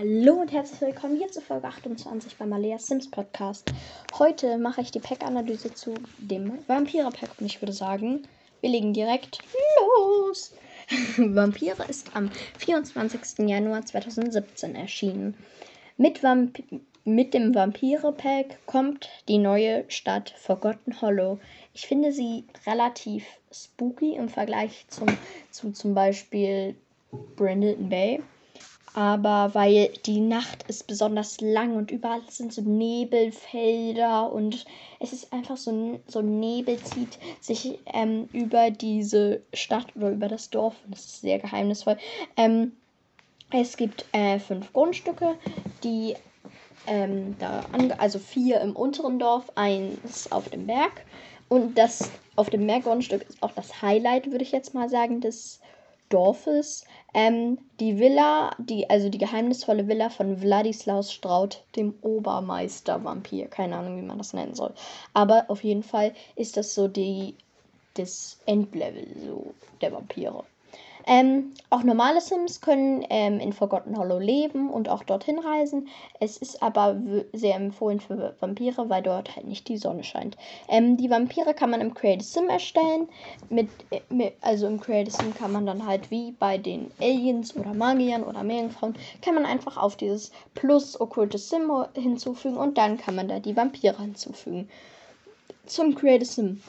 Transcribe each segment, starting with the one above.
Hallo und herzlich willkommen hier zu Folge 28 beim Alea Sims Podcast. Heute mache ich die Pack-Analyse zu dem Vampire-Pack und ich würde sagen, wir legen direkt los. Vampire ist am 24. Januar 2017 erschienen. Mit, Vamp mit dem Vampire-Pack kommt die neue Stadt Forgotten Hollow. Ich finde sie relativ spooky im Vergleich zum, zu zum Beispiel Brandon Bay aber weil die Nacht ist besonders lang und überall sind so Nebelfelder und es ist einfach so, so Nebel zieht sich ähm, über diese Stadt oder über das Dorf und das ist sehr geheimnisvoll. Ähm, es gibt äh, fünf Grundstücke, die ähm, da also vier im unteren Dorf, eins auf dem Berg und das auf dem Berggrundstück ist auch das Highlight, würde ich jetzt mal sagen, des Dorfes. Ähm, die Villa, die, also die geheimnisvolle Villa von Wladislaus Straut, dem Obermeister-Vampir. Keine Ahnung, wie man das nennen soll. Aber auf jeden Fall ist das so die, das Endlevel so der Vampire. Ähm, auch normale Sims können ähm, in Forgotten Hollow leben und auch dorthin reisen. Es ist aber sehr empfohlen für Vampire, weil dort halt nicht die Sonne scheint. Ähm, die Vampire kann man im Create Sim erstellen. Mit, äh, mit, also im Create Sim kann man dann halt wie bei den Aliens oder Magiern oder Meerjungfrauen, kann man einfach auf dieses Plus okkulte Sim hinzufügen und dann kann man da die Vampire hinzufügen. Zum Create Sim.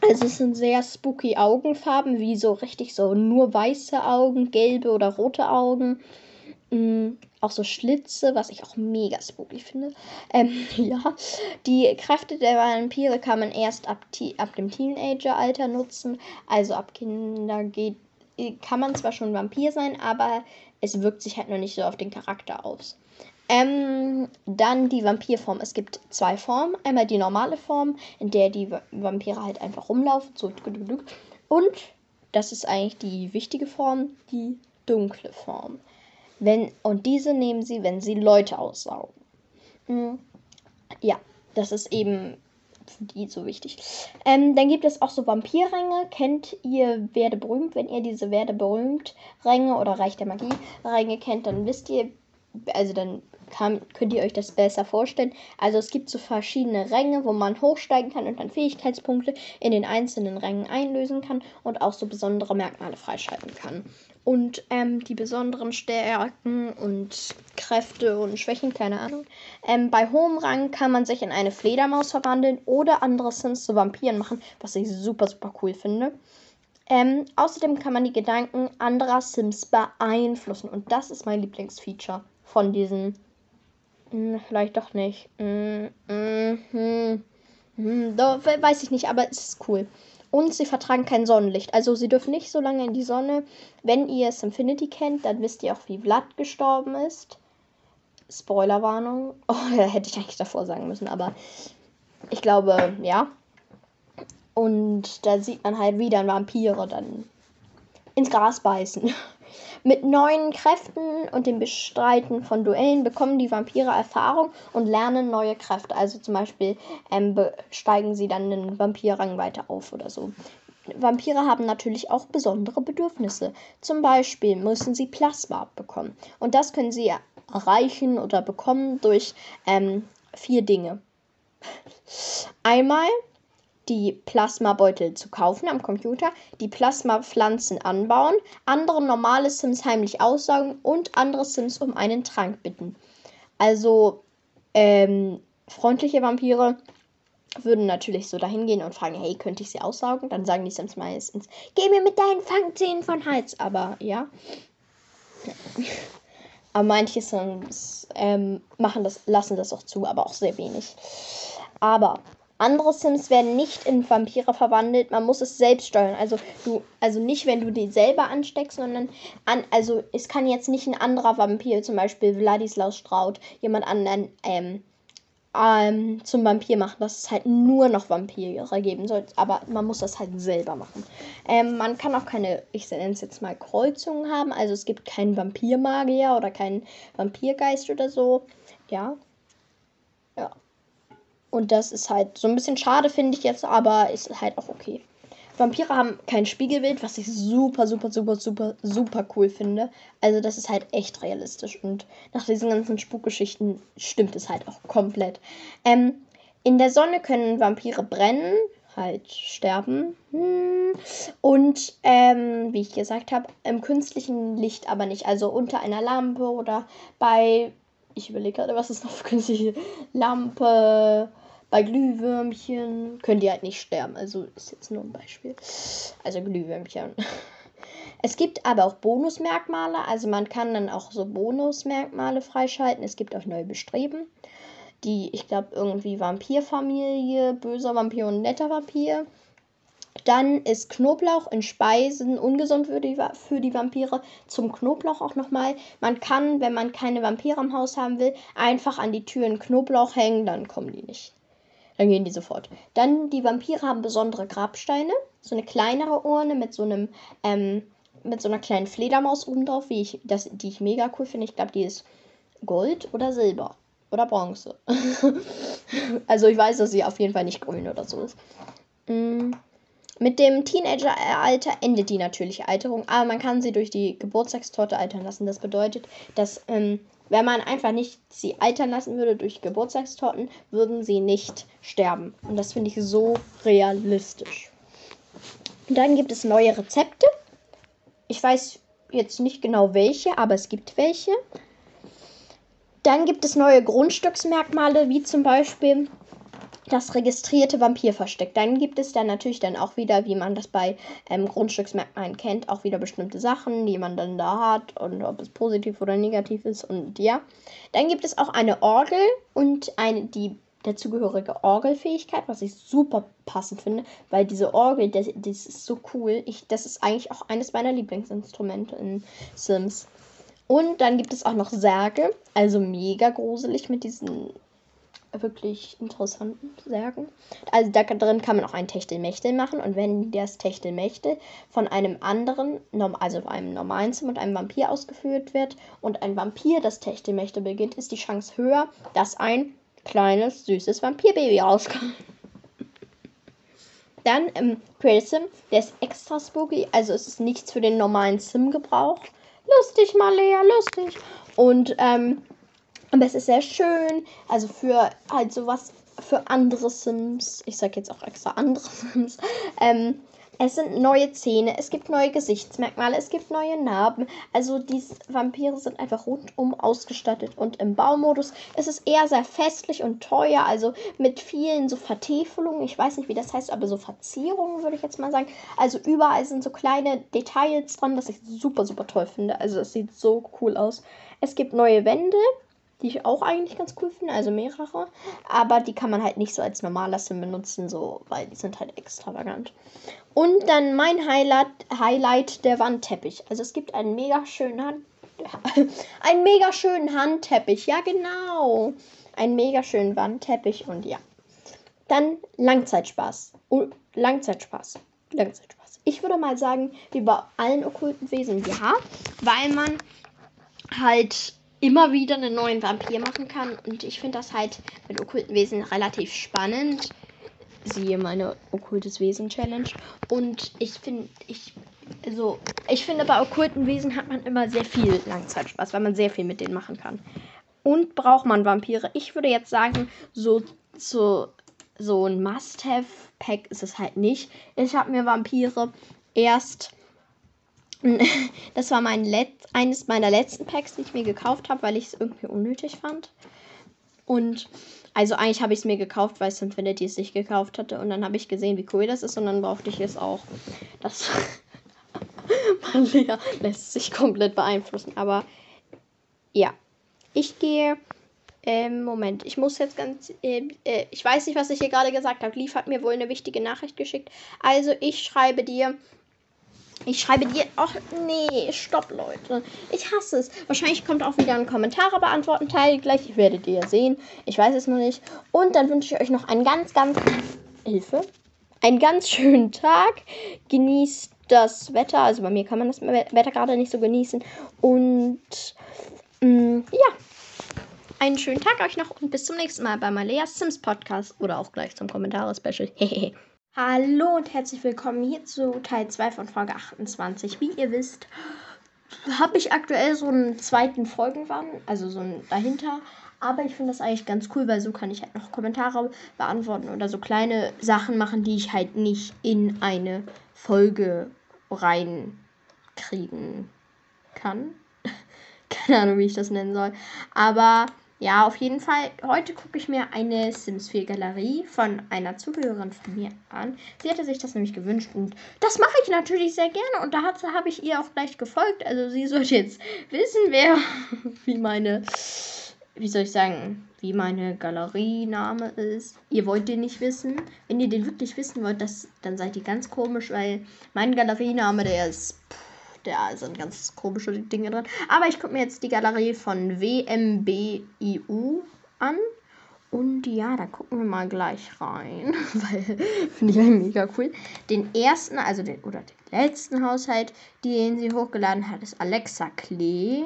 Also es sind sehr spooky Augenfarben, wie so richtig so nur weiße Augen, gelbe oder rote Augen. Mhm, auch so Schlitze, was ich auch mega spooky finde. Ähm, ja, die Kräfte der Vampire kann man erst ab, ab dem Teenager-Alter nutzen. Also ab Kinder geht, kann man zwar schon Vampir sein, aber es wirkt sich halt noch nicht so auf den Charakter aus. Ähm, dann die Vampirform. Es gibt zwei Formen. Einmal die normale Form, in der die Vampire halt einfach rumlaufen. So. Und das ist eigentlich die wichtige Form, die dunkle Form. Wenn, und diese nehmen sie, wenn sie Leute aussaugen. Hm. Ja, das ist eben für die so wichtig. Ähm, dann gibt es auch so Vampirränge. Kennt ihr Werde berühmt? Wenn ihr diese Werde berühmt Ränge oder Reich der Magie Ränge kennt, dann wisst ihr, also dann kann, könnt ihr euch das besser vorstellen. Also es gibt so verschiedene Ränge, wo man hochsteigen kann und dann Fähigkeitspunkte in den einzelnen Rängen einlösen kann und auch so besondere Merkmale freischalten kann. Und ähm, die besonderen Stärken und Kräfte und Schwächen, keine Ahnung. Ähm, bei hohem Rang kann man sich in eine Fledermaus verwandeln oder andere Sims zu Vampiren machen, was ich super, super cool finde. Ähm, außerdem kann man die Gedanken anderer Sims beeinflussen. Und das ist mein Lieblingsfeature von diesen hm, vielleicht doch nicht. Hm, hm, hm, hm, doch, weiß ich nicht, aber es ist cool. Und sie vertragen kein Sonnenlicht. Also sie dürfen nicht so lange in die Sonne. Wenn ihr Infinity kennt, dann wisst ihr auch, wie Vlad gestorben ist. Spoilerwarnung. Oh, hätte ich eigentlich davor sagen müssen, aber ich glaube, ja. Und da sieht man halt, wie dann Vampire dann ins Gras beißen. Mit neuen Kräften und dem Bestreiten von Duellen bekommen die Vampire Erfahrung und lernen neue Kräfte. Also zum Beispiel ähm, steigen sie dann den Vampirrang weiter auf oder so. Vampire haben natürlich auch besondere Bedürfnisse. Zum Beispiel müssen sie Plasma bekommen. Und das können sie erreichen oder bekommen durch ähm, vier Dinge. Einmal die Plasmabeutel zu kaufen am Computer, die Plasmapflanzen anbauen, andere normale Sims heimlich aussaugen und andere Sims um einen Trank bitten. Also ähm, freundliche Vampire würden natürlich so dahin gehen und fragen, hey, könnte ich sie aussaugen? Dann sagen die Sims meistens, geh mir mit deinen Fangzähnen von Hals. Aber ja. aber manche Sims ähm, machen das, lassen das auch zu, aber auch sehr wenig. Aber andere Sims werden nicht in Vampire verwandelt. Man muss es selbst steuern. Also du, also nicht, wenn du die selber ansteckst, sondern an, also es kann jetzt nicht ein anderer Vampir, zum Beispiel Wladislaus Straut, jemand anderen ähm, ähm, zum Vampir machen, dass es halt nur noch Vampire geben soll. Aber man muss das halt selber machen. Ähm, man kann auch keine, ich nenne es jetzt mal Kreuzungen haben. Also es gibt keinen Vampirmagier oder keinen Vampirgeist oder so. Ja. Ja. Und das ist halt so ein bisschen schade, finde ich jetzt, aber ist halt auch okay. Vampire haben kein Spiegelbild, was ich super, super, super, super, super cool finde. Also das ist halt echt realistisch und nach diesen ganzen Spukgeschichten stimmt es halt auch komplett. Ähm, in der Sonne können Vampire brennen, halt sterben. Hm. Und ähm, wie ich gesagt habe, im künstlichen Licht aber nicht. Also unter einer Lampe oder bei. Ich überlege gerade, was ist noch für künstliche Lampe. Bei Glühwürmchen können die halt nicht sterben. Also ist jetzt nur ein Beispiel. Also Glühwürmchen. Es gibt aber auch Bonusmerkmale. Also man kann dann auch so Bonusmerkmale freischalten. Es gibt auch neue Bestreben die, ich glaube, irgendwie Vampirfamilie, böser Vampir und netter Vampir. Dann ist Knoblauch in Speisen ungesund für die, für die Vampire. Zum Knoblauch auch nochmal. Man kann, wenn man keine Vampire im Haus haben will, einfach an die Türen Knoblauch hängen, dann kommen die nicht. Dann gehen die sofort. Dann, die Vampire haben besondere Grabsteine. So eine kleinere Urne mit so einem, ähm, mit so einer kleinen Fledermaus oben drauf, wie ich, das, die ich mega cool finde. Ich glaube, die ist Gold oder Silber oder Bronze. also ich weiß, dass sie auf jeden Fall nicht grün oder so ist. Mm. Mit dem Teenageralter endet die natürliche Alterung, aber man kann sie durch die Geburtstagstorte altern lassen. Das bedeutet, dass ähm, wenn man einfach nicht sie altern lassen würde durch Geburtstagstorten, würden sie nicht sterben. Und das finde ich so realistisch. Und dann gibt es neue Rezepte. Ich weiß jetzt nicht genau welche, aber es gibt welche. Dann gibt es neue Grundstücksmerkmale, wie zum Beispiel das registrierte Vampirversteck. Dann gibt es dann natürlich dann auch wieder, wie man das bei ähm, Grundstücksmerkmalen kennt, auch wieder bestimmte Sachen, die man dann da hat und ob es positiv oder negativ ist und ja. Dann gibt es auch eine Orgel und eine, die dazugehörige Orgelfähigkeit, was ich super passend finde, weil diese Orgel, das, das ist so cool. Ich, das ist eigentlich auch eines meiner Lieblingsinstrumente in Sims. Und dann gibt es auch noch Särge, also mega gruselig mit diesen wirklich interessanten Särgen. Also da drin kann man auch ein Techtelmechtel machen und wenn das Techtelmechtel von einem anderen, also einem normalen Sim und einem Vampir ausgeführt wird und ein Vampir das Techtelmechtel beginnt, ist die Chance höher, dass ein kleines, süßes Vampirbaby rauskommt. Dann ähm, Creative Sim, der ist extra spooky, also es ist nichts für den normalen Sim-Gebrauch. Lustig, Malea, lustig. Und, ähm, aber es ist sehr schön. Also für halt sowas für andere Sims. Ich sag jetzt auch extra andere Sims. Ähm, es sind neue Zähne, es gibt neue Gesichtsmerkmale, es gibt neue Narben. Also die Vampire sind einfach rundum ausgestattet. Und im Baumodus ist es eher sehr festlich und teuer. Also mit vielen so Vertäfelungen. Ich weiß nicht, wie das heißt, aber so Verzierungen würde ich jetzt mal sagen. Also überall sind so kleine Details dran, was ich super, super toll finde. Also es sieht so cool aus. Es gibt neue Wände die ich auch eigentlich ganz cool finde, also mehrere. Aber die kann man halt nicht so als normaler Sim benutzen, so, weil die sind halt extravagant. Und dann mein Highlight, Highlight der Wandteppich. Also es gibt einen mega schönen Hand, einen mega schönen Handteppich. Ja, genau. Einen mega schönen Wandteppich und ja. Dann Langzeitspaß. Oh, Langzeitspaß. Langzeitspaß. Ich würde mal sagen, wie bei allen okkulten Wesen, ja, weil man halt immer wieder einen neuen Vampir machen kann. Und ich finde das halt mit okkulten Wesen relativ spannend. Siehe meine okkultes Wesen Challenge. Und ich finde, ich, also, ich finde bei okkulten Wesen hat man immer sehr viel Langzeitspaß, weil man sehr viel mit denen machen kann. Und braucht man Vampire? Ich würde jetzt sagen, so, so, so ein Must-Have-Pack ist es halt nicht. Ich habe mir Vampire erst das war mein Let eines meiner letzten Packs, die ich mir gekauft habe, weil ich es irgendwie unnötig fand. Und also eigentlich habe ich es mir gekauft, weil Infinity es sich gekauft hatte. Und dann habe ich gesehen, wie cool das ist. Und dann brauchte ich es auch. Das Malia lässt sich komplett beeinflussen. Aber ja, ich gehe. Ähm, Moment, ich muss jetzt ganz. Äh, äh, ich weiß nicht, was ich hier gerade gesagt habe. Lief hat mir wohl eine wichtige Nachricht geschickt. Also, ich schreibe dir ich schreibe dir. Ach nee, stopp, Leute. Ich hasse es. Wahrscheinlich kommt auch wieder ein Kommentare beantworten Teil gleich. Ich werdet ihr sehen. Ich weiß es noch nicht. Und dann wünsche ich euch noch einen ganz, ganz. Hilfe. Einen ganz schönen Tag. Genießt das Wetter. Also bei mir kann man das Wetter gerade nicht so genießen. Und mh, mm, ja. Einen schönen Tag euch noch und bis zum nächsten Mal bei Maleas Sims Podcast oder auch gleich zum Kommentare-Special. Hehehe. Hallo und herzlich willkommen hier zu Teil 2 von Folge 28. Wie ihr wisst, habe ich aktuell so einen zweiten Folgenwand, also so ein dahinter. Aber ich finde das eigentlich ganz cool, weil so kann ich halt noch Kommentare beantworten oder so kleine Sachen machen, die ich halt nicht in eine Folge reinkriegen kann. Keine Ahnung, wie ich das nennen soll. Aber ja, auf jeden Fall. Heute gucke ich mir eine Sims 4 Galerie von einer Zuhörerin von mir an. Sie hatte sich das nämlich gewünscht und das mache ich natürlich sehr gerne. Und da habe ich ihr auch gleich gefolgt. Also sie sollte jetzt wissen, wer, wie meine, wie soll ich sagen, wie meine Galeriename ist. Ihr wollt den nicht wissen. Wenn ihr den wirklich wissen wollt, das, dann seid ihr ganz komisch, weil mein Galeriename, der ist. Pff, da sind ganz komische Dinge drin. Aber ich gucke mir jetzt die Galerie von WMBIU an. Und ja, da gucken wir mal gleich rein, weil finde ich eigentlich mega cool. Den ersten, also den oder den letzten Haushalt, den sie hochgeladen hat, ist Alexa Klee.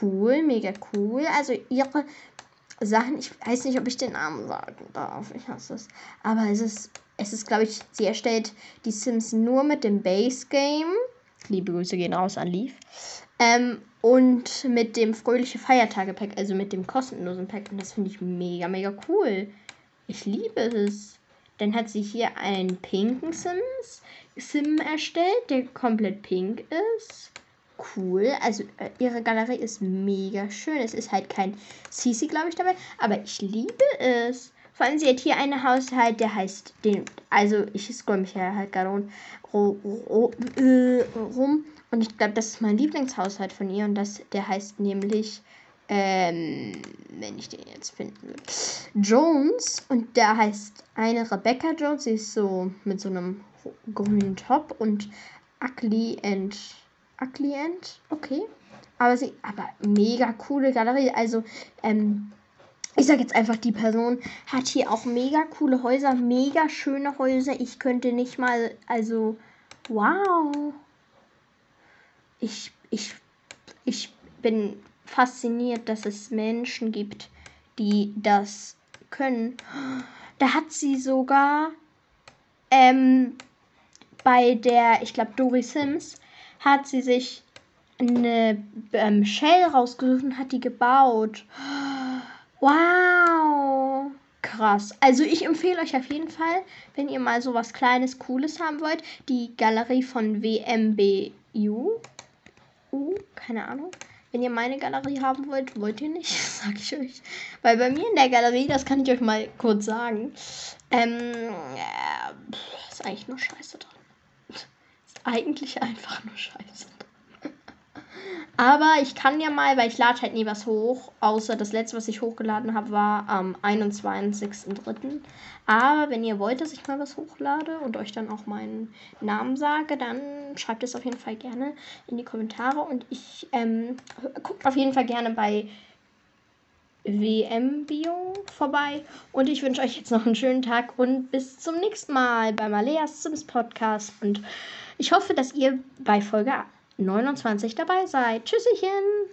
Cool, mega cool. Also ihre Sachen, ich weiß nicht, ob ich den Namen sagen darf. Ich hasse es. Aber es ist, es ist, glaube ich, sie erstellt die Sims nur mit dem Base Game. Liebe Grüße gehen raus an Leaf. Ähm, und mit dem fröhliche Feiertage-Pack, also mit dem kostenlosen Pack. Und das finde ich mega, mega cool. Ich liebe es. Dann hat sie hier einen pinken Sims Sim erstellt, der komplett pink ist. Cool. Also äh, ihre Galerie ist mega schön. Es ist halt kein CC, glaube ich, dabei. Aber ich liebe es. Vor allem, sie hat hier einen Haushalt, der heißt den. Also, ich scroll mich ja halt gerade äh, rum. Und ich glaube, das ist mein Lieblingshaushalt von ihr. Und das, der heißt nämlich. Ähm, wenn ich den jetzt finden würde. Jones. Und der heißt eine Rebecca Jones. Sie ist so mit so einem grünen Top. Und Ugly and. Ugly and. Okay. Aber sie. Aber mega coole Galerie. Also, ähm ich sage jetzt einfach, die Person hat hier auch mega coole Häuser, mega schöne Häuser. Ich könnte nicht mal, also, wow. Ich, ich, ich bin fasziniert, dass es Menschen gibt, die das können. Da hat sie sogar ähm, bei der, ich glaube, Dory Sims, hat sie sich eine ähm, Shell rausgesucht und hat die gebaut. Wow. Krass. Also ich empfehle euch auf jeden Fall, wenn ihr mal so was Kleines, Cooles haben wollt, die Galerie von WMBU. Uh, keine Ahnung. Wenn ihr meine Galerie haben wollt, wollt ihr nicht, sag ich euch. Weil bei mir in der Galerie, das kann ich euch mal kurz sagen, ähm, äh, ist eigentlich nur Scheiße drin. Ist eigentlich einfach nur Scheiße drin. Aber ich kann ja mal, weil ich lade halt nie was hoch, außer das letzte, was ich hochgeladen habe, war am 21.03. Aber wenn ihr wollt, dass ich mal was hochlade und euch dann auch meinen Namen sage, dann schreibt es auf jeden Fall gerne in die Kommentare. Und ich ähm, guckt auf jeden Fall gerne bei WM-Bio vorbei. Und ich wünsche euch jetzt noch einen schönen Tag und bis zum nächsten Mal beim Aleas Sims Podcast. Und ich hoffe, dass ihr bei Folge 29 dabei seid. Tschüsschen!